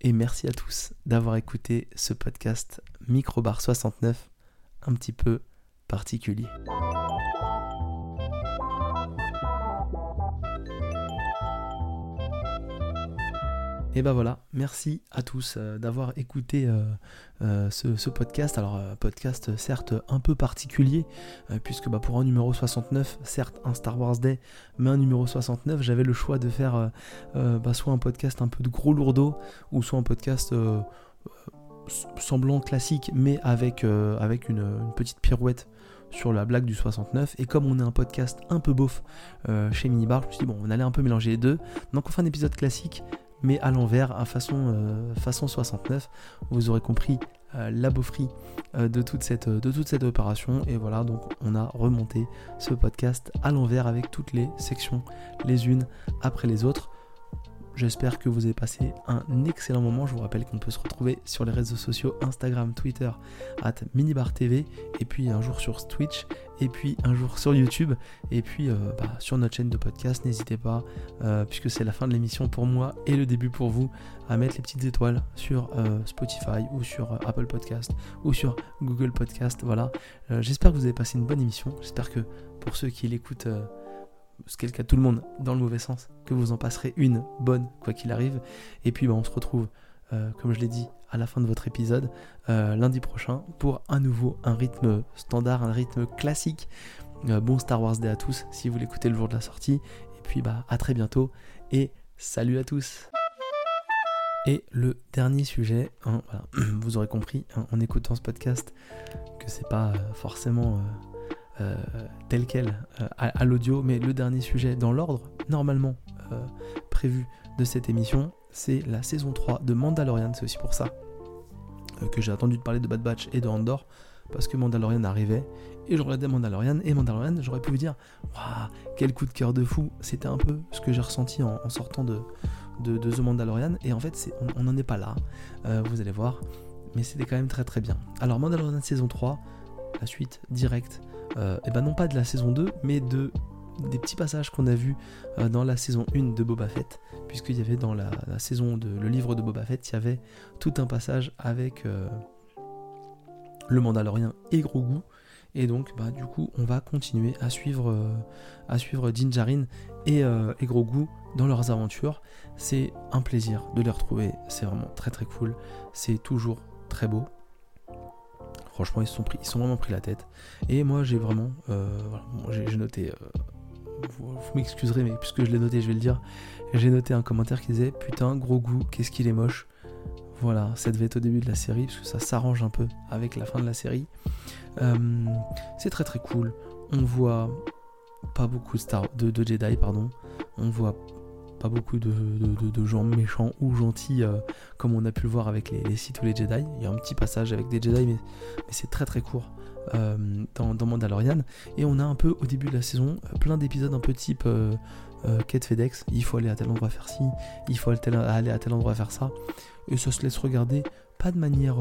et merci à tous d'avoir écouté ce podcast Microbar 69 un petit peu particulier. Et ben voilà, merci à tous euh, d'avoir écouté euh, euh, ce, podcast. Alors podcast certes un peu particulier, puisque bah, pour un numéro 69, certes un Star Wars Day, mais un numéro 69, j'avais le choix de faire bah, soit un podcast un peu de gros lourdeau, ou soit un podcast semblant classique, mais avec, avec une, petite pirouette sur la blague du 69 et comme on est un podcast un peu beauf chez Minibar, je me suis dit bon on allait un peu mélanger les deux donc on fait un épisode classique mais à l'envers, à façon, euh, façon 69. Vous aurez compris euh, la beaufrie euh, de, toute cette, de toute cette opération. Et voilà, donc on a remonté ce podcast à l'envers avec toutes les sections, les unes après les autres. J'espère que vous avez passé un excellent moment. Je vous rappelle qu'on peut se retrouver sur les réseaux sociaux Instagram, Twitter, at MinibarTV, et puis un jour sur Twitch, et puis un jour sur YouTube, et puis euh, bah, sur notre chaîne de podcast. N'hésitez pas, euh, puisque c'est la fin de l'émission pour moi et le début pour vous, à mettre les petites étoiles sur euh, Spotify ou sur Apple Podcast ou sur Google Podcast. Voilà. J'espère que vous avez passé une bonne émission. J'espère que pour ceux qui l'écoutent ce qui est le cas de tout le monde, dans le mauvais sens, que vous en passerez une bonne, quoi qu'il arrive. Et puis bah, on se retrouve, euh, comme je l'ai dit, à la fin de votre épisode, euh, lundi prochain, pour un nouveau, un rythme standard, un rythme classique. Euh, bon Star Wars Day à tous, si vous l'écoutez le jour de la sortie. Et puis bah à très bientôt, et salut à tous et le dernier sujet, hein, vous aurez compris hein, en écoutant ce podcast que c'est pas forcément euh, tel quel euh, à, l'audio, mais le dernier sujet dans l'ordre, normalement euh, prévu de cette émission, c'est la saison 3 de Mandalorian. C'est aussi pour ça que j'ai attendu de parler de Bad Batch et de Andor, parce que Mandalorian arrivait, et je regardais Mandalorian, et Mandalorian, j'aurais pu vous dire, waouh, quel coup de cœur de fou, c'était un peu ce que j'ai ressenti en, sortant de, de, The Mandalorian, et en fait, on n'en est pas là, vous allez voir, mais c'était quand même très très bien. Alors Mandalorian saison 3, la suite directe euh, eh ben non pas de la saison 2, mais de des petits passages qu'on a vus euh, dans la saison 1 de Boba Fett, puisqu'il y avait dans la, saison de le livre de Boba Fett, il y avait tout un passage avec euh, le Mandalorien et Grogu. Et donc, bah, du coup, on va continuer à suivre, Din et, et Grogu dans leurs aventures. C'est un plaisir de les retrouver. C'est vraiment très très cool. C'est toujours très beau. Franchement, ils sont, vraiment pris la tête. Et moi, j'ai vraiment. Euh, j'ai noté. Euh, vous, m'excuserez, mais puisque je l'ai noté, je vais le dire. J'ai noté un commentaire qui disait Putain, gros goût, qu'est-ce qu'il est moche. Voilà, ça devait être au début de la série, parce que ça s'arrange un peu avec la fin de la série. Euh, c'est très très cool. On voit pas beaucoup de, de Jedi, pardon. On voit pas beaucoup de, gens méchants ou gentils euh, comme on a pu le voir avec les, les Sith ou les Jedi. Il y a un petit passage avec des Jedi, mais, c'est très très court euh, dans, Mandalorian. Et on a un peu au début de la saison euh, plein d'épisodes un peu type quête FedEx. Il faut aller à tel endroit faire ci, il faut aller à tel endroit faire ça. Et ça se laisse regarder pas de manière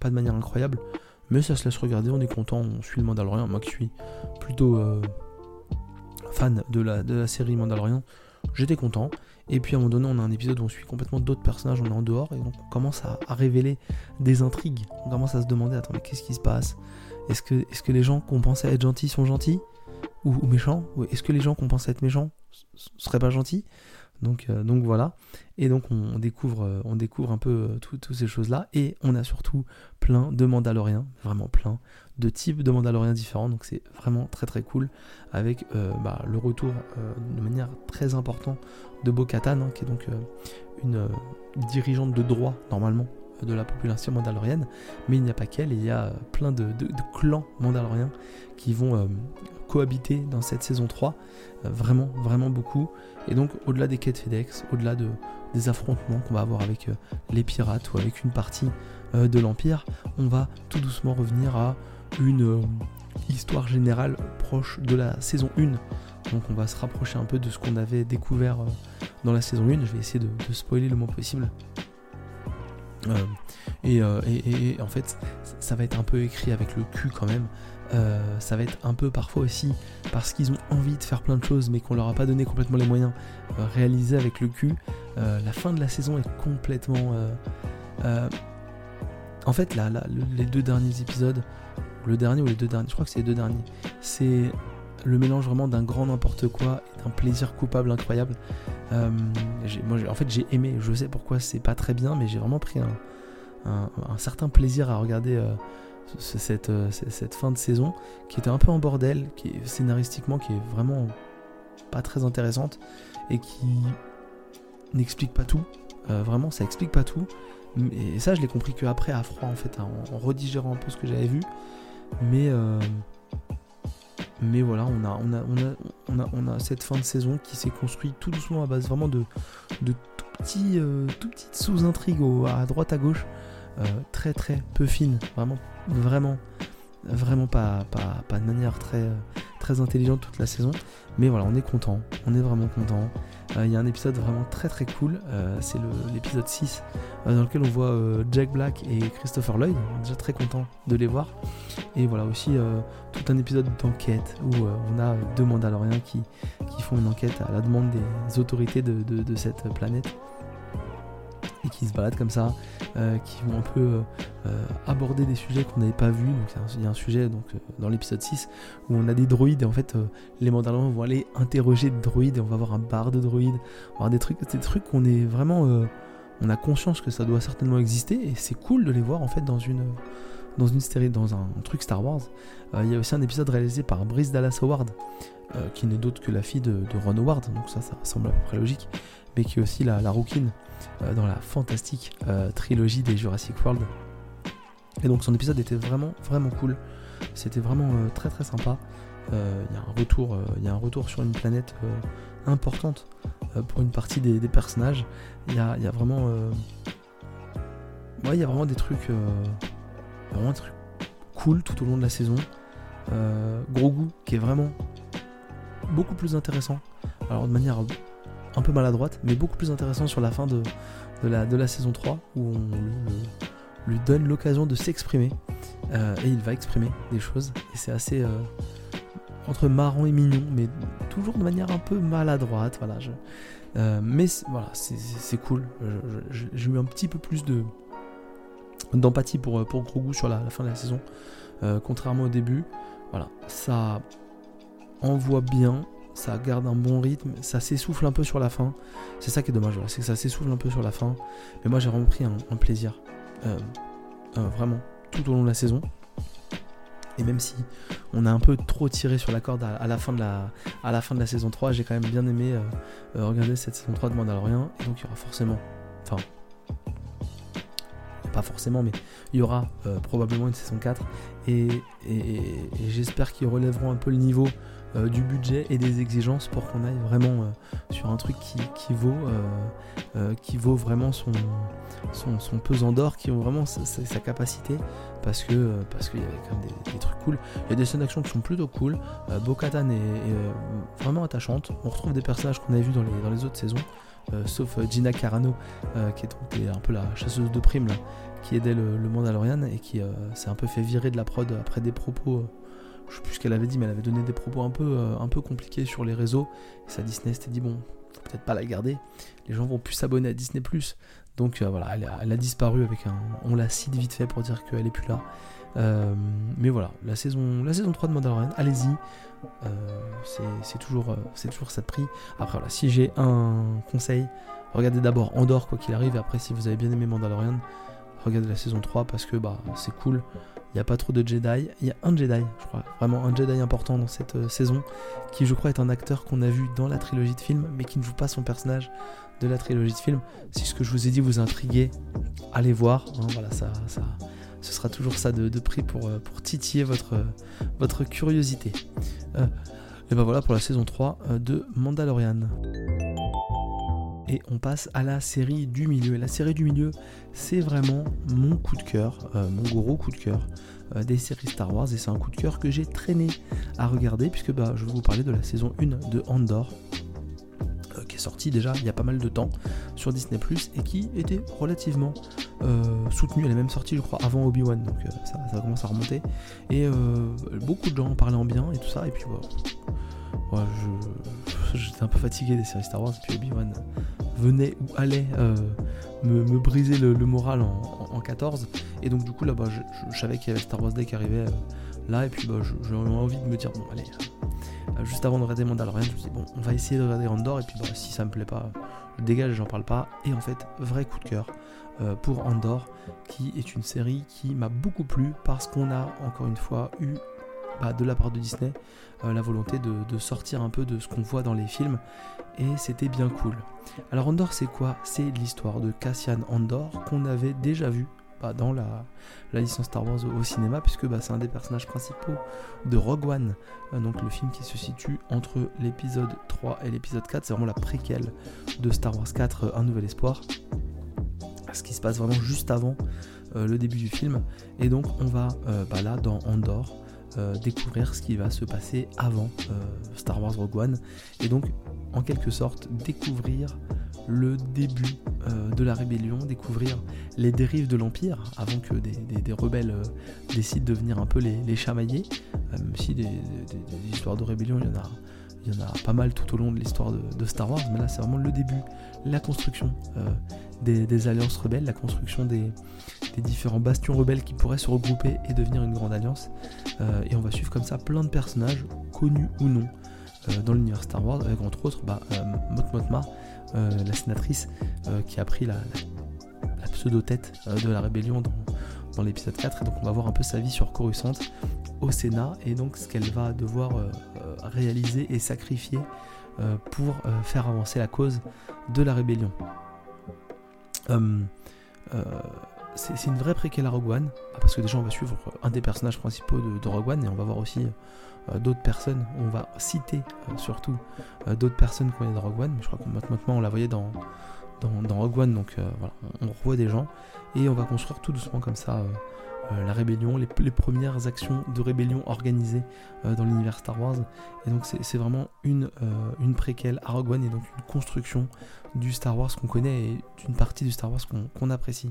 pas de manière incroyable, mais ça se laisse regarder. On est content, on suit le Mandalorian. Moi qui suis plutôt fan de la, de la série Mandalorian, j'étais content. Et puis à un moment donné, on a un épisode où on suit complètement d'autres personnages, on est en dehors, et donc on commence à, révéler des intrigues. On commence à se demander, attends, mais qu'est-ce qui se passe? Est-ce que, les gens qu'on pensait être gentils sont gentils? Ou, ou méchants? Est-ce que les gens qu'on pensait être méchants seraient pas gentils? Donc, euh, donc voilà. Et donc on découvre, euh, on découvre un peu euh, toutes ces choses-là. Et on a surtout plein de Mandaloriens, vraiment plein de types de Mandaloriens différents. Donc c'est vraiment très très cool. Avec bah, le retour de manière très importante de Bo-Katan, hein, qui est donc une dirigeante de droit normalement de la population mandalorienne, mais il n'y a pas qu'elle, il y a plein de, clans mandaloriens qui vont cohabiter dans cette saison 3, vraiment, vraiment beaucoup. Et donc, au-delà des quêtes FedEx, au-delà de, des affrontements qu'on va avoir avec euh, les pirates ou avec une partie euh, de l'Empire, on va tout doucement revenir à une euh, histoire générale proche de la saison 1. Donc, on va se rapprocher un peu de ce qu'on avait découvert dans la saison 1. Je vais essayer de, spoiler le moins possible. Et, en fait, ça va être un peu écrit avec le cul quand même. ça va être un peu parfois aussi parce qu'ils ont envie de faire plein de choses mais qu'on leur a pas donné complètement les moyens réalisés avec le cul. la fin de la saison est complètement en fait, là, les deux derniers épisodes, le dernier ou les deux derniers, je crois que c'est les deux derniers, c'est le mélange vraiment d'un grand n'importe quoi et d'un plaisir coupable incroyable. Euh, moi, en fait, j'ai aimé, je sais pourquoi c'est pas très bien, mais j'ai vraiment pris un, certain plaisir à regarder euh, cette, euh, cette, fin de saison qui était un peu en bordel, qui scénaristiquement qui est vraiment pas très intéressante et qui n'explique pas tout. vraiment, ça explique pas tout. Et ça, je l'ai compris qu'après, à froid, en fait, hein, en, redigérant un peu ce que j'avais vu. Mais, euh, mais voilà, on a, on, a, on, a, on, a, cette fin de saison qui s'est construite tout doucement à base vraiment de, de tout petits, euh, tout petites sous-intrigues à droite à gauche. Euh, très très peu fines. Vraiment, vraiment, vraiment pas, pas, pas de manière très, très intelligente toute la saison. Mais voilà, on est content, on est vraiment content. Euh, il y a un épisode vraiment très très cool, euh, c'est l'épisode 6, euh, dans lequel on voit Jack Black et Christopher Lloyd. Déjà très content de les voir. Et voilà aussi tout un épisode d'enquête où on a deux Mandaloriens qui, qui font une enquête à la demande des autorités de cette planète et qui se baladent comme ça, euh, qui vont un peu euh, euh, aborder des sujets qu'on n'avait pas vus. Donc il y a un sujet donc, dans l'épisode 6 où on a des droïdes et en fait les Mandaloriens vont aller interroger des droïdes et on va avoir un bar de droïdes, on va avoir des trucs, des trucs qu'on est vraiment, on a conscience que ça doit certainement exister et c'est cool de les voir en fait dans une dans une série, dans un, truc Star Wars. Il y a aussi un épisode réalisé par Brice Dallas Howard, qui n'est d'autre que la fille de, Ron Howard, donc ça, ça semble à peu près logique, mais qui est aussi la, la euh, dans la fantastique euh, trilogie des Jurassic World. Et donc son épisode était vraiment vraiment cool. C'était vraiment euh, très très sympa. Il y a un retour, y a un retour sur une planète importante pour une partie des, personnages. Il y a, y a, vraiment, ouais, il y a vraiment des trucs, vraiment des trucs cool tout au long de la saison. Gros goût qui est vraiment beaucoup plus intéressant. Alors de manière un peu maladroite, mais beaucoup plus intéressant sur la fin de, la, saison 3, où on lui, donne l'occasion de s'exprimer. Euh, et il va exprimer des choses. Et c'est assez euh, entre marrant et mignon, mais toujours de manière un peu maladroite. Voilà, euh, mais voilà, c'est cool. J'ai eu un petit peu plus de d'empathie pour, pour Grogu sur la, fin de la saison, contrairement au début. Voilà, ça envoie bien, ça garde un bon rythme, ça s'essouffle un peu sur la fin. C'est ça qui est dommage, c'est que ça s'essouffle un peu sur la fin. Mais moi j'ai vraiment pris un, plaisir, euh, euh, vraiment, tout au long de la saison. Et même si on a un peu trop tiré sur la corde à, la, fin de la, à la fin de la saison 3, j'ai quand même bien aimé euh, regarder cette saison 3 de Mandalorian. Et donc il y aura forcément, enfin, pas forcément, mais il y aura probablement une saison 4. et j'espère qu'ils relèveront un peu le niveau euh, du budget et des exigences pour qu'on aille vraiment euh, sur un truc qui, vaut, euh, qui vaut vraiment son, son, pesant d'or, qui vaut vraiment sa, capacité, parce que parce qu'il y avait quand même des, trucs cool. Il y a des scènes d'action qui sont plutôt cool. Bo-Katan est, vraiment attachante. On retrouve des personnages qu'on avait vus dans les, dans les autres saisons. Sauf Gina Carano, qui est, un peu la chasseuse de primes, qui aidait le, Mandalorian et qui s'est un peu fait virer de la prod après des propos je sais plus ce qu'elle avait dit, mais elle avait donné des propos un peu, euh, un peu compliqués sur les réseaux. Et sa Disney s'était dit, bon, peut-être pas la garder. Les gens vont plus s'abonner à Disney. Donc euh, voilà, elle a, disparu avec un. On la cite vite fait pour dire qu'elle est plus là. Euh, mais voilà, la saison, la saison 3 de Mandalorian, allez-y. C'est toujours, c'est toujours ça de prix. Après, voilà, si j'ai un conseil, regardez d'abord Andorre, quoi qu'il arrive. Et après, si vous avez bien aimé Mandalorian, regardez la saison 3 parce que bah, c'est cool. Il n'y a pas trop de Jedi. Il y a un Jedi, je crois, vraiment un Jedi important dans cette euh, saison, qui je crois est un acteur qu'on a vu dans la trilogie de films, mais qui ne joue pas son personnage de la trilogie de films. Si ce que je vous ai dit vous intriguait, allez voir. Hein, voilà, ça, ça, ce sera toujours ça de, prix pour, euh, pour titiller votre, curiosité. Euh, et ben voilà pour la saison 3 de Mandalorian et on passe à la série du milieu. Et la série du milieu, c'est vraiment mon coup de cœur, euh, mon gros coup de cœur euh, des séries Star Wars. Et c'est un coup de cœur que j'ai traîné à regarder, puisque bah, je vais vous parler de la saison 1 de Andor, euh, est sortie déjà il y a pas mal de temps sur Disney ⁇ et qui était relativement soutenu, elle est même sortie je crois avant Obi-Wan, donc ça, ça, commence à remonter. Et beaucoup de gens en parlaient en bien et tout ça, et puis voilà. j'étais un peu fatigué des séries Star Wars, puis Obi-Wan venait ou allait me, briser le, moral en, 14. Et donc du coup là-bas, je, savais qu'il y avait Star Wars Day qui arrivait là, et puis bah, envie de me dire, bon allez, euh, juste avant de regarder Mandalorian, je me suis dit, bon, on va essayer de regarder Andor, et puis bah, si ça me plaît pas, je dégage, j'en parle pas. Et en fait, vrai coup de cœur euh, pour Andor, qui est une série qui m'a beaucoup plu parce qu'on a encore une fois eu bah, de la part de Disney euh, la volonté de, de, sortir un peu de ce qu'on voit dans les films et c'était bien cool. Alors Andor c'est quoi? C'est l'histoire de Cassian Andor qu'on avait déjà vu dans la, licence Star Wars au, cinéma, puisque bah, c'est un des personnages principaux de Rogue One, euh, donc le film qui se situe entre l'épisode 3 et l'épisode 4, c'est vraiment la préquelle de Star Wars 4, euh, Un Nouvel Espoir, ce qui se passe vraiment juste avant euh, le début du film, et donc on va bah, là dans Andorre découvrir ce qui va se passer avant Star Wars Rogue One, et donc en quelque sorte découvrir le début euh, de la rébellion, découvrir les dérives de l'Empire, avant que des, rebelles euh, décident de venir un peu les, chamailler, euh, même si des, histoires de rébellion, il y en a, il y en a pas mal tout au long de l'histoire de, Star Wars, mais là c'est vraiment le début, la construction des, alliances rebelles, la construction des, différents bastions rebelles qui pourraient se regrouper et devenir une grande alliance, et on va suivre comme ça plein de personnages, connus ou non, dans l'univers Star Wars, avec entre autres bah, Motma, euh, la sénatrice euh, qui a pris la, pseudo-tête euh, de la rébellion dans, l'épisode 4. Et donc on va voir un peu sa vie sur Coruscant au Sénat et donc ce qu'elle va devoir réaliser et sacrifier pour faire avancer la cause de la rébellion. c'est une vraie préquelle à Rogue One, parce que déjà on va suivre un des personnages principaux de, Rogue One et on va voir aussi euh, d'autres personnes, on va citer euh, surtout euh, d'autres personnes qu'on est dans Rogue One, mais je crois qu'on maintenant on la voyait dans, dans, Rogue One, donc voilà, on, revoit des gens, et on va construire tout doucement comme ça la rébellion, les, premières actions de rébellion organisées dans l'univers Star Wars. Et donc c'est vraiment une, préquelle à Rogue One et donc une construction du Star Wars qu'on connaît et d'une partie du Star Wars qu'on apprécie.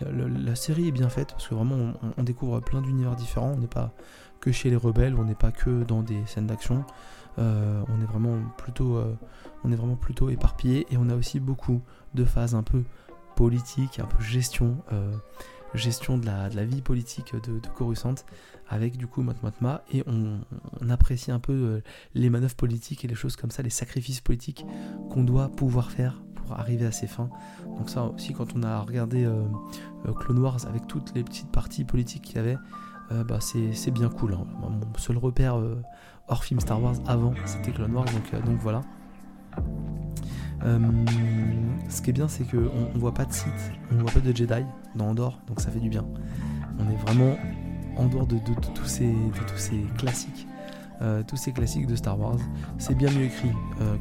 La, série est bien faite parce que vraiment on découvre plein d'univers différents. On n'est pas chez les rebelles, on n'est pas que dans des scènes d'action. Euh, on est vraiment plutôt, euh, on est vraiment plutôt éparpillé et on a aussi beaucoup de phases un peu politiques, un peu gestion, euh, gestion de la, de la, vie politique de, de Coruscant avec du coup Motmotma et on, apprécie un peu les manœuvres politiques et les choses comme ça, les sacrifices politiques qu'on doit pouvoir faire pour arriver à ses fins. Donc ça aussi quand on a regardé Clone Wars avec toutes les petites parties politiques qu'il y avait, euh, bah, c'est bien cool. Hein. Mon seul repère euh, hors film Star Wars avant, c'était Clone Wars, donc, euh, donc voilà. ce qui est bien, c'est qu'on on voit pas de Sith, on voit pas de Jedi dans Andorre, donc ça fait du bien. On est vraiment en dehors de, tous, ces, tous ces classiques. tous ces classiques de Star Wars. C'est bien mieux écrit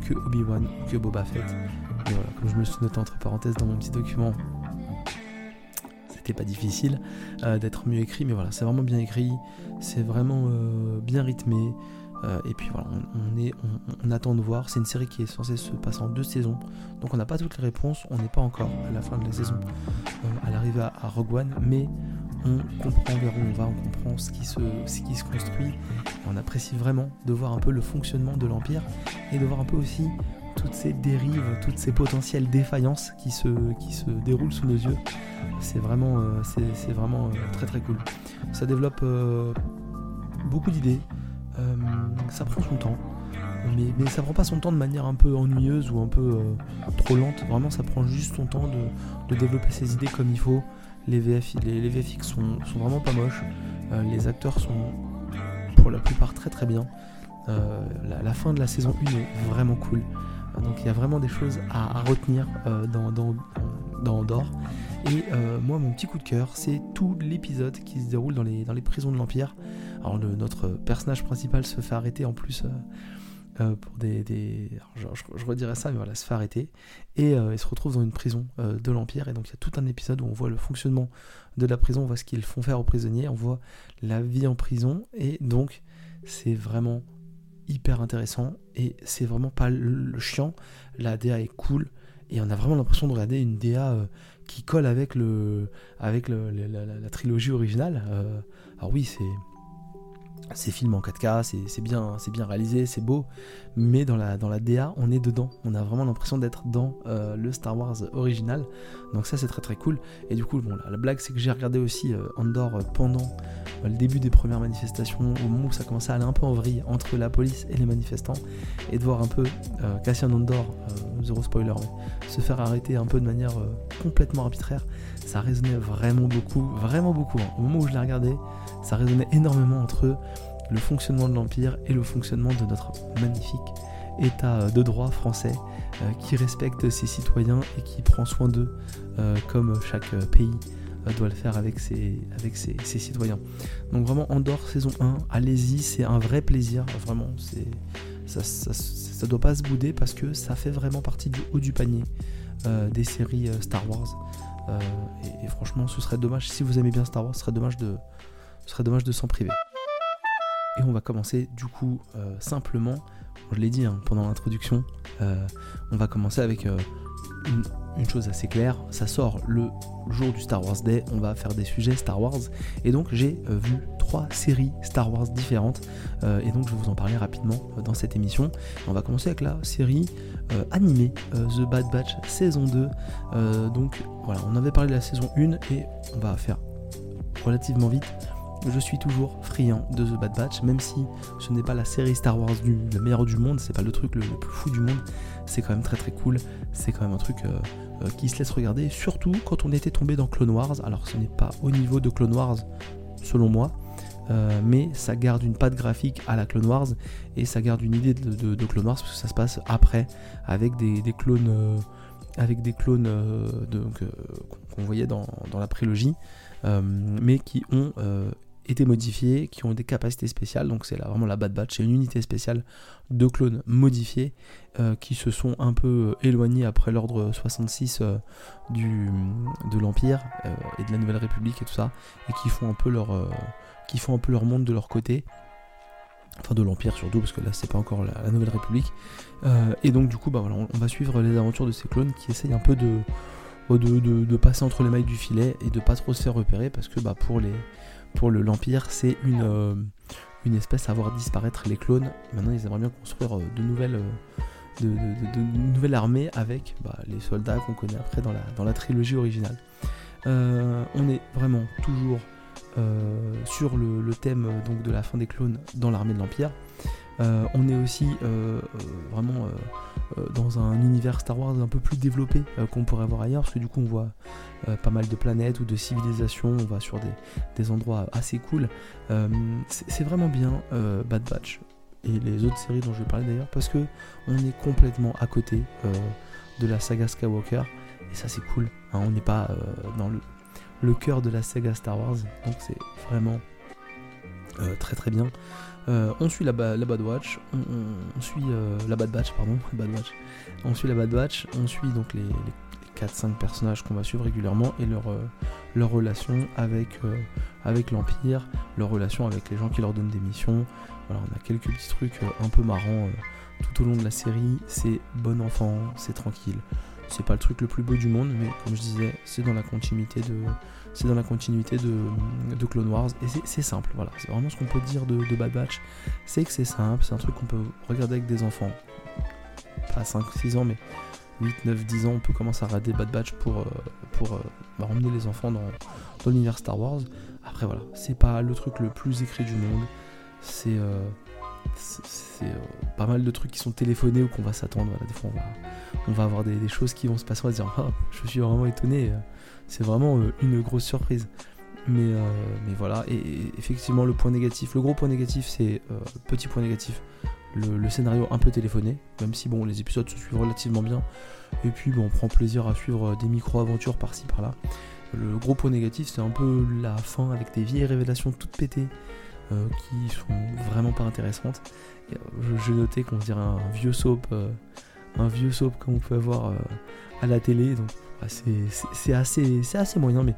que Obi-Wan que Boba Fett. Et voilà, comme je me suis noté entre parenthèses dans mon petit document, pas difficile euh, d'être mieux écrit, mais voilà, c'est vraiment bien écrit, c'est vraiment euh, bien rythmé. Euh, et puis voilà, on, est, on, attend de voir. C'est une série qui est censée se passer en deux saisons, donc on n'a pas toutes les réponses. On n'est pas encore à la fin de la saison, à l'arrivée à, Rogue One, mais on comprend vers où on va, on comprend ce qui se, ce qui se construit. on apprécie vraiment de voir un peu le fonctionnement de l'Empire et de voir un peu aussi toutes ces dérives, toutes ces potentielles défaillances qui se, qui se déroulent sous nos yeux. C'est vraiment, euh, c'est, vraiment euh, très très cool. Ça développe euh, beaucoup d'idées, ça prend son temps, mais, mais, ça prend pas son temps de manière un peu ennuyeuse ou un peu trop lente. Vraiment, ça prend juste son temps de, développer ses idées comme il faut. Les, VFX sont, sont, vraiment pas moches, les acteurs sont pour la plupart très très bien. la, la, fin de la saison 1 est vraiment cool. Donc il y a vraiment des choses à, retenir euh, dans, dans, dans Andorre. Et euh, moi, mon petit coup de cœur, c'est tout l'épisode qui se déroule dans les, dans les prisons de l'Empire. Alors, notre personnage principal se fait arrêter en plus euh, pour des. des je, redirais ça, mais voilà, se fait arrêter. Et il se retrouve dans une prison de l'Empire. Et donc, il y a tout un épisode où on voit le fonctionnement de la prison, on voit ce qu'ils font faire aux prisonniers, on voit la vie en prison. Et donc, c'est vraiment hyper intéressant et c'est vraiment pas le chiant. La DA est cool, et on a vraiment l'impression de regarder une DA qui colle avec, le, avec la, la, trilogie originale. alors oui, c'est c'est filmé en 4K, c'est bien, bien réalisé, c'est beau, mais dans la, DA, on est dedans. On a vraiment l'impression d'être dans euh, le Star Wars original. Donc ça, c'est très très cool. Et du coup, bon, la, blague, c'est que j'ai regardé aussi euh, Andor euh, pendant le début des premières manifestations, au moment où ça commençait à aller un peu en vrille entre la police et les manifestants, et de voir un peu Cassian Andor, zéro spoiler, se faire arrêter un peu de manière complètement arbitraire. Ça résonnait vraiment beaucoup, vraiment beaucoup. Hein. Au moment où je l'ai regardé, ça résonnait énormément entre le fonctionnement de l'Empire et le fonctionnement de notre magnifique État de droit français euh, qui respecte ses citoyens et qui prend soin d'eux euh, comme chaque pays euh, doit le faire avec, ses, citoyens. Donc vraiment Andorre saison 1, allez-y, c'est un vrai plaisir, vraiment, ça, ça, doit pas se bouder parce que ça fait vraiment partie du haut du panier des séries Star Wars. Et, franchement, ce serait dommage, si vous aimez bien Star Wars, ce serait dommage de, ce serait dommage de s'en priver. Et on va commencer du coup euh, simplement, je l'ai dit hein, pendant l'introduction, euh, on va commencer avec euh, une, chose assez claire, ça sort le jour du Star Wars Day, on va faire des sujets Star Wars, et donc j'ai vu trois séries Star Wars différentes, et donc je vais vous en parler rapidement dans cette émission. On va commencer avec la série animée The Bad Batch saison 2, donc voilà, on avait parlé de la saison 1, et on va faire relativement vite je suis toujours friand de The Bad Batch, même si ce n'est pas la série Star Wars du, le meilleur du monde, c'est pas le truc le, plus fou du monde, c'est quand même très très cool, c'est quand même un truc euh, euh, qui se laisse regarder, surtout quand on était tombé dans Clone Wars, alors ce n'est pas au niveau de Clone Wars selon moi, euh, mais ça garde une patte graphique à la Clone Wars et ça garde une idée de, Clone Wars parce que ça se passe après avec des, clones avec des clones qu'on voyait dans, dans la prélogie mais qui ont été modifiés, qui ont des capacités spéciales. Donc c'est vraiment la Bad Batch, c'est une unité spéciale de clones modifiés euh, qui se sont un peu euh, éloignés après l'ordre 66 euh, du, de l'Empire et de la Nouvelle République et tout ça, et qui font un peu leur, qui font un peu leur monde de leur côté. Enfin de l'Empire surtout, parce que là c'est pas encore la, Nouvelle République. et donc du coup bah voilà, on, va suivre les aventures de ces clones qui essayent un peu de, de, de, passer entre les mailles du filet et de pas trop se faire repérer parce que bah, pour les, pour l'Empire, c'est une, euh, une espèce à voir disparaître les clones. Maintenant, ils aimeraient bien construire euh, de nouvelles, euh, de, nouvelles armées avec bah, les soldats qu'on connaît après dans la, dans la trilogie originale. on est vraiment toujours sur le, thème donc, de la fin des clones dans l'armée de l'Empire. on est aussi vraiment dans un univers Star Wars un peu plus développé qu'on pourrait voir ailleurs, parce que du coup on voit euh, pas mal de planètes ou de civilisations, on va sur des, endroits assez cool. Euh, c'est vraiment bien euh, Bad Batch et les autres séries dont je vais parler d'ailleurs parce que on est complètement à côté de la saga Skywalker et ça c'est cool. Hein. on n'est pas dans le, cœur de la saga Star Wars donc c'est vraiment très très bien. On suit la, Bad Watch, on, suit donc les 4-5 personnages qu'on va suivre régulièrement et leur, euh, relation avec, euh, avec l'Empire, leur relation avec les gens qui leur donnent des missions. On a quelques petits trucs euh, un peu marrants tout au long de la série. C'est bon enfant, c'est tranquille. C'est pas le truc le plus beau du monde, mais comme je disais, c'est dans la continuité de, c'est dans la continuité de, de Clone Wars et c'est simple. Voilà, c'est vraiment ce qu'on peut dire de, Bad Batch. C'est que c'est simple, c'est un truc qu'on peut regarder avec des enfants. Pas 5-6 ans, mais 8, 9, 10 ans, on peut commencer à regarder Bad Batch pour, euh, pour euh, bah, emmener les enfants dans, l'univers Star Wars. Après voilà, c'est pas le truc le plus écrit du monde. C'est euh, pas mal de trucs qui sont téléphonés ou qu'on va s'attendre. des fois on va, on va avoir des, choses qui vont se passer, on va se dire oh, je suis vraiment étonné. C'est vraiment une grosse surprise. Mais, mais voilà, et, effectivement le point négatif, le gros point négatif c'est, petit point négatif, le, scénario un peu téléphoné, même si bon les épisodes se suivent relativement bien. Et puis bon, on prend plaisir à suivre euh, des micro-aventures par-ci par-là. Le gros point négatif c'est un peu la fin avec des vieilles révélations toutes pétées euh, qui sont vraiment pas intéressantes. Euh, je, notais qu'on dirait un, vieux soap, un vieux soap comme on peut avoir à la télé. Donc bah, c'est assez, assez moyen, mais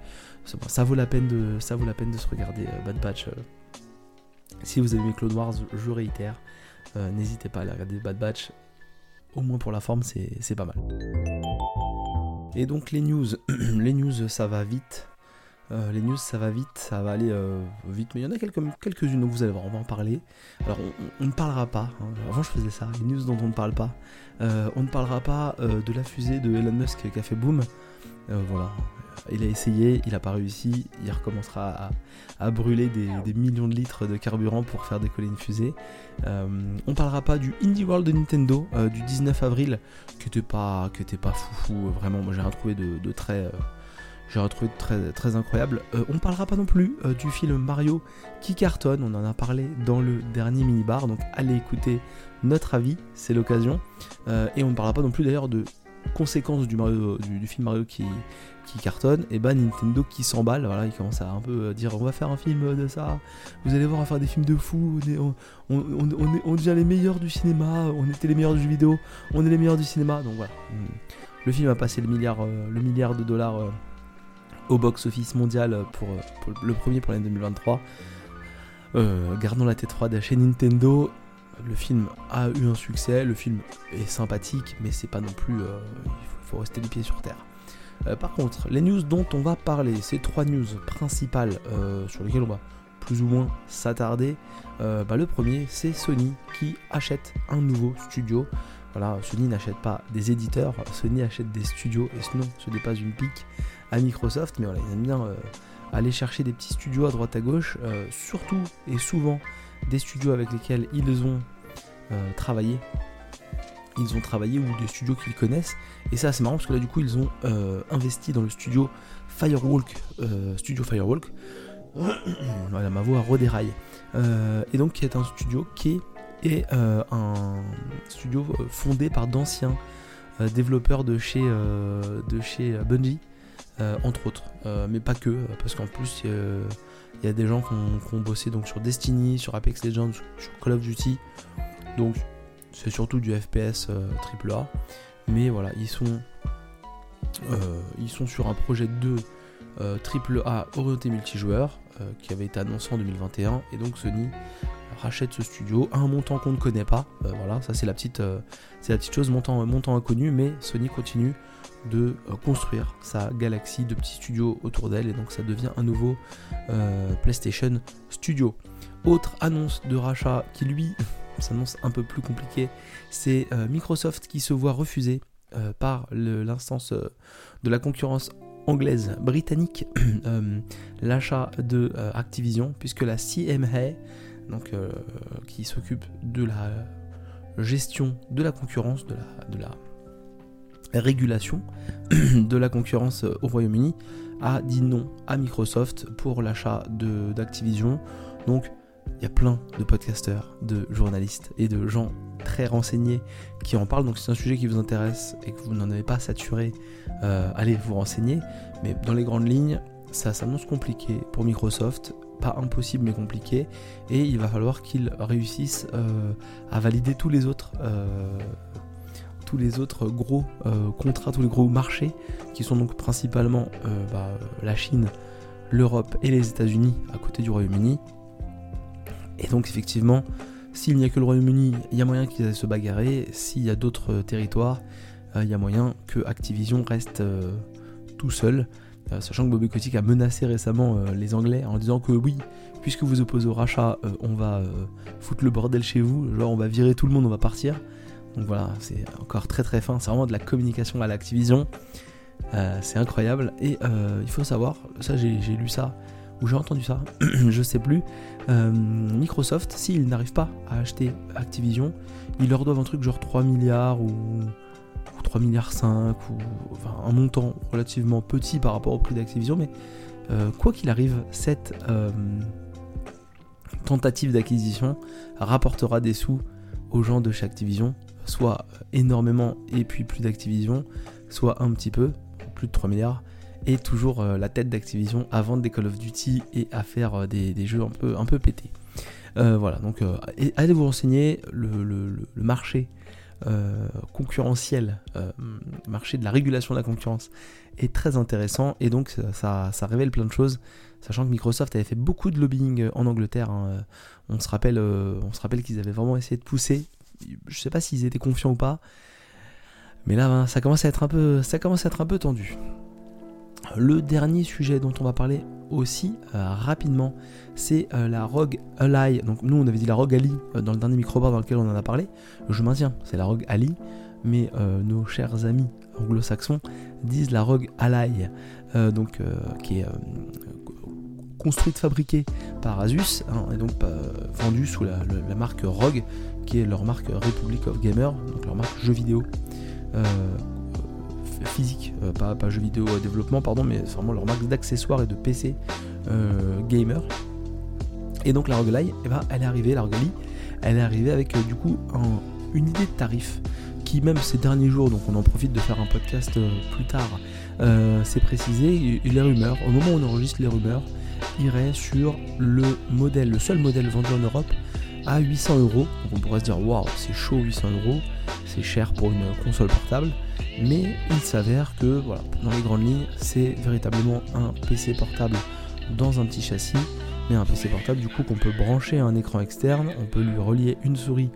ça, vaut la peine de, ça vaut la peine de se regarder Bad Batch. si vous avez aimé Clone Wars, je réitère, euh, n'hésitez pas à aller regarder Bad Batch au moins pour la forme, c'est pas mal. Et donc les news, les news ça va vite. Euh, les news ça va vite, ça va aller euh, vite, mais il y en a quelques, quelques-unes où vous allez voir, on va en parler. Alors on, ne parlera pas, hein. avant je faisais ça, les news dont on ne parle pas. Euh, on ne parlera pas de la fusée de Elon Musk qui a fait boom. voilà, il a essayé, il n'a pas réussi, il recommencera à, brûler des, millions de litres de carburant pour faire décoller une fusée. Euh, on parlera pas du Indie World de Nintendo du 19 avril, qui était pas, qui était pas fou, vraiment, moi j'ai retrouvé de, de très j'ai retrouvé très, très incroyable. Euh, on parlera pas non plus euh, du film Mario qui cartonne, on en a parlé dans le dernier mini-bar, donc allez écouter notre avis, c'est l'occasion. Euh, et on ne parlera pas non plus d'ailleurs de conséquences du, du, film Mario qui, qui cartonne, et bah Nintendo qui s'emballe, voilà, il commence à un peu dire on va faire un film de ça, vous allez voir, on va faire des films de fous, on, est, on, devient les meilleurs du cinéma, on était les meilleurs du jeu vidéo, on est les meilleurs du cinéma, donc voilà. Le film a passé le milliard, le milliard de dollars au box-office mondial pour, le premier pour l'année 2023. Euh, gardons la tête froide chez Nintendo. Le film a eu un succès, le film est sympathique, mais c'est pas non plus. Euh, il faut, rester les pieds sur terre. Euh, par contre, les news dont on va parler, ces trois news principales sur lesquelles on va plus ou moins s'attarder. Bah, le premier, c'est Sony qui achète un nouveau studio. Sony n'achète pas des éditeurs, Sony achète des studios, et sinon ce n'est pas une pique à Microsoft, mais voilà, ils aiment bien euh, aller chercher des petits studios à droite à gauche, euh, surtout et souvent des studios avec lesquels ils ont euh, travaillé. Ils ont travaillé ou des studios qu'ils connaissent. Et ça c'est marrant parce que là du coup ils ont investi dans le studio Firewalk, studio Firewalk. ma voix redéraille. et donc qui est un studio qui est, un studio fondé par d'anciens développeurs de chez, de chez Bungie. Euh, entre autres, euh, mais pas que, parce qu'en plus il y a des gens qui ont, bossé donc sur Destiny, sur Apex Legends, sur Call of Duty, donc c'est surtout du FPS AAA, euh, mais voilà, ils sont, ils sont sur un projet de AAA orienté multijoueur qui avait été annoncé en 2021, et donc Sony rachète ce studio à un montant qu'on ne connaît pas. voilà, ça c'est la petite, c'est la petite chose, montant, montant inconnu, mais Sony continue de euh, construire sa galaxie de petits studios autour d'elle et donc ça devient un nouveau euh, PlayStation Studio. Autre annonce de rachat qui lui s'annonce un peu plus compliqué, c'est euh, Microsoft qui se voit refuser par l'instance de la concurrence anglaise britannique l'achat de Activision puisque la CMA donc qui s'occupe de la gestion de la concurrence de la, de la régulation de la concurrence au Royaume-Uni a dit non à Microsoft pour l'achat d'Activision. Donc il y a plein de podcasteurs, de journalistes et de gens très renseignés qui en parlent. Donc si c'est un sujet qui vous intéresse et que vous n'en avez pas saturé, euh, allez vous renseigner. Mais dans les grandes lignes, ça s'annonce compliqué pour Microsoft. Pas impossible mais compliqué et il va falloir qu'ils réussissent euh, à valider tous les autres euh, tous les autres gros euh, contrats, tous les gros marchés, qui sont donc principalement bah, la Chine, l'Europe et les États-Unis à côté du Royaume-Uni. Et donc effectivement, s'il n'y a que le Royaume-Uni, il y a moyen qu'ils aillent se bagarrer. S'il y a d'autres territoires, il y a moyen que Activision reste tout seul. Sachant que Bobby Kotick a menacé récemment les Anglais en disant que oui, puisque vous opposez au rachat, on va foutre le bordel chez vous, genre on va virer tout le monde, on va partir. Donc voilà, c'est encore très très fin, c'est vraiment de la communication à l'Activision. Euh, c'est incroyable. Et euh, il faut savoir, ça j'ai lu ça, ou j'ai entendu ça, je sais plus. Euh, Microsoft, s'ils n'arrivent pas à acheter Activision, ils leur doivent un truc genre 3 milliards ou, 3 milliards 5 ou un montant relativement petit par rapport au prix d'Activision. Mais quoi qu'il arrive, cette tentative d'acquisition rapportera des sous aux gens de chez Activision soit énormément et puis plus d'Activision, soit un petit peu, plus de 3 milliards, et toujours euh, la tête d'Activision à vendre des Call of Duty et à faire euh, des, jeux un peu, un pétés. Euh, voilà, donc allez vous renseigner, le, marché concurrentiel, marché de la régulation de la concurrence est très intéressant et donc ça, révèle plein de choses, sachant que Microsoft avait fait beaucoup de lobbying en Angleterre. Hein. On se rappelle, rappelle qu'ils avaient vraiment essayé de pousser je sais pas s'ils étaient confiants ou pas, Mais là, ben, ça commence à être un peu, tendu. Le dernier sujet dont on va parler aussi euh, rapidement, c'est euh, la Rogue Ally. Donc nous, on avait dit la Rogue Ali euh, dans le dernier microbar dans lequel on en a parlé. Je maintiens, c'est la Rogue Ali, mais nos chers amis anglo-saxons disent la Rogue Ally, donc qui est construite, fabriquée par Asus, hein, et donc vendue sous la, marque Rogue, qui est leur marque Republic of Gamer, donc leur marque jeux vidéo physique, euh, pas, pas jeux vidéo euh, développement, pardon, mais vraiment leur marque d'accessoires et de PC euh, gamer. Et donc la Roguelite, eh ben, elle est arrivée, la Roguelite, elle est arrivée avec du coup une idée de tarif qui même ces derniers jours, donc on en profite de faire un podcast plus tard, c'est précisé, les rumeurs, au moment où on enregistre les rumeurs, irait sur le modèle, le seul modèle vendu en Europe à 800 euros. On pourrait se dire waouh, c'est chaud 800 euros, c'est cher pour une console portable. Mais il s'avère que voilà, dans les grandes lignes, c'est véritablement un PC portable dans un petit châssis, mais un PC portable du coup qu'on peut brancher à un écran externe, on peut lui relier une souris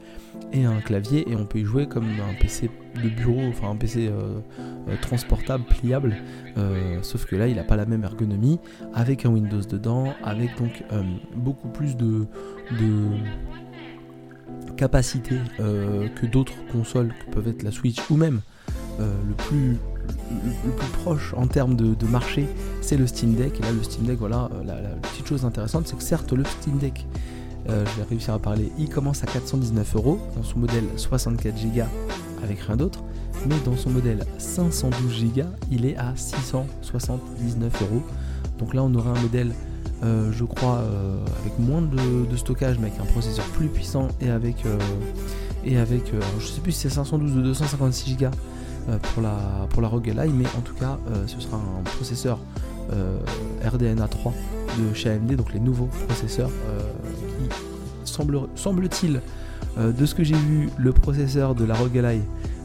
et un clavier et on peut y jouer comme un PC de bureau, enfin un PC euh, euh, transportable, pliable, euh, sauf que là il n'a pas la même ergonomie, avec un Windows dedans, avec donc beaucoup plus de, de capacité que d'autres consoles que peuvent être la Switch ou même le plus le, plus proche en termes de, marché, c'est le Steam Deck. Et là, le Steam Deck, voilà, la, petite chose intéressante, c'est que certes, le Steam Deck, je vais réussir à parler, il commence à 419 euros dans son modèle 64 Go avec rien d'autre, mais dans son modèle 512 Go, il est à 679 euros. Donc là, on aura un modèle, euh, je crois, euh, avec moins de, stockage, mais avec un processeur plus puissant et avec, euh, et avec je sais plus si c'est 512 ou 256 Go pour la, pour Rogue Ally, mais en tout cas, ce sera un processeur RDNA 3 de chez AMD, donc les nouveaux processeurs qui semble, semble-t-il, de ce que j'ai vu, le processeur de la Rogue Ally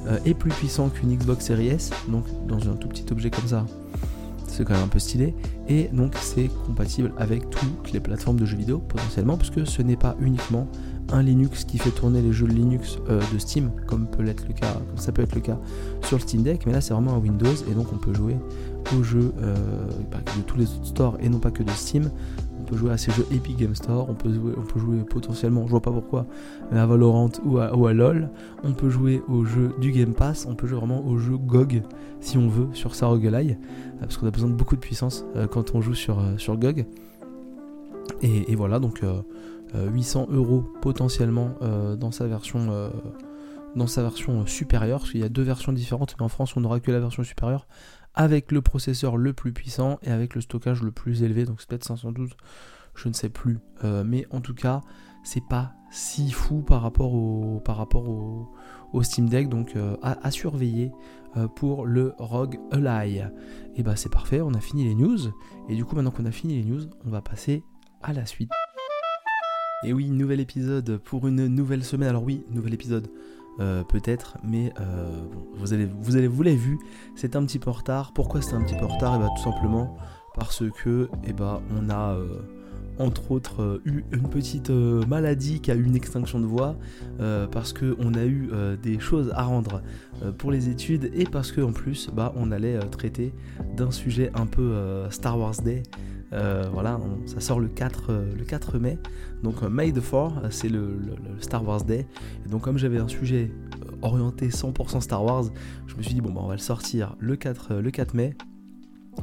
euh, est plus puissant qu'une Xbox Series S, donc dans un tout petit objet comme ça, c'est quand même un peu stylé, et donc c'est compatible avec toutes les plateformes de jeux vidéo potentiellement, puisque ce n'est pas uniquement un Linux qui fait tourner les jeux Linux euh, de Steam, comme ça peut être le cas sur le Steam Deck, mais là c'est vraiment un Windows et donc on peut jouer aux jeux euh, bah, de tous les autres stores et non pas que de Steam, on peut jouer à ces jeux Epic Game Store, on peut jouer, on peut jouer potentiellement, je vois pas pourquoi, à Valorant ou à, LoL, on peut jouer aux jeux du Game Pass, on peut jouer vraiment aux jeux GOG si on veut sur sa roguelike, euh, parce qu'on a besoin de beaucoup de puissance quand on joue sur, sur GOG. Et, voilà, donc 800 euros potentiellement dans sa version dans sa version supérieure, parce qu'il y a deux versions différentes, mais en France on n'aura que la version supérieure avec le processeur le plus puissant et avec le stockage le plus élevé, donc c'est peut-être 512, je ne sais plus. Euh, mais en tout cas, c'est pas si fou par rapport au, par rapport au, Steam Deck, donc euh, à, surveiller euh, pour le Rogue Ally. Et bah c'est parfait, on a fini les news. Et du coup, maintenant qu'on a fini les news, on va passer à la suite. Et oui, nouvel épisode pour une nouvelle semaine. Alors oui, nouvel épisode euh, peut-être, mais euh, vous allez, vous vous l'avez vu, c'est un petit peu en retard. Pourquoi c'est un petit peu en retard? Et eh bien tout simplement parce que, et eh ben, on a euh, entre autres eu une petite maladie qui a eu une extinction de voix, parce que on a eu des choses à rendre pour les études et parce que en plus, bah, on allait traiter d'un sujet un peu Star Wars Day. voilà, ça sort le 4, le 4 mai. Donc euh, May the 4, c'est le, Star Wars Day. Donc comme j'avais un sujet euh, orienté 100% Star Wars, je me suis dit bon bah on va le sortir le 4, euh, le 4 mai.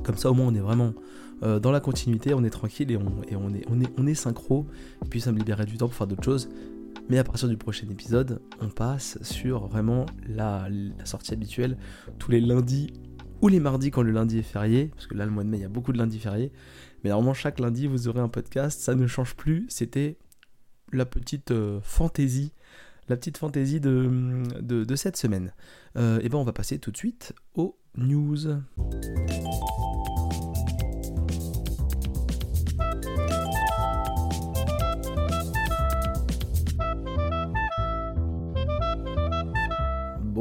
Comme ça au moins on est vraiment dans la continuité, on est tranquille et, on, est, synchro. Et puis ça me libérait du temps pour faire d'autres choses. Mais à partir du prochain épisode, on passe sur vraiment la, sortie habituelle tous les lundis ou les mardis quand le lundi est férié. Parce que là, le mois de mai, il y a beaucoup de lundis fériés. Mais normalement, chaque lundi, vous aurez un podcast. Ça ne change plus. C'était la petite euh, fantaisie. La petite fantaisie de, de, cette semaine. Euh, et ben on va passer tout de suite aux news.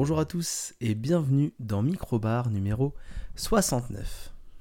Bonjour à tous et bienvenue dans Microbar numéro 69.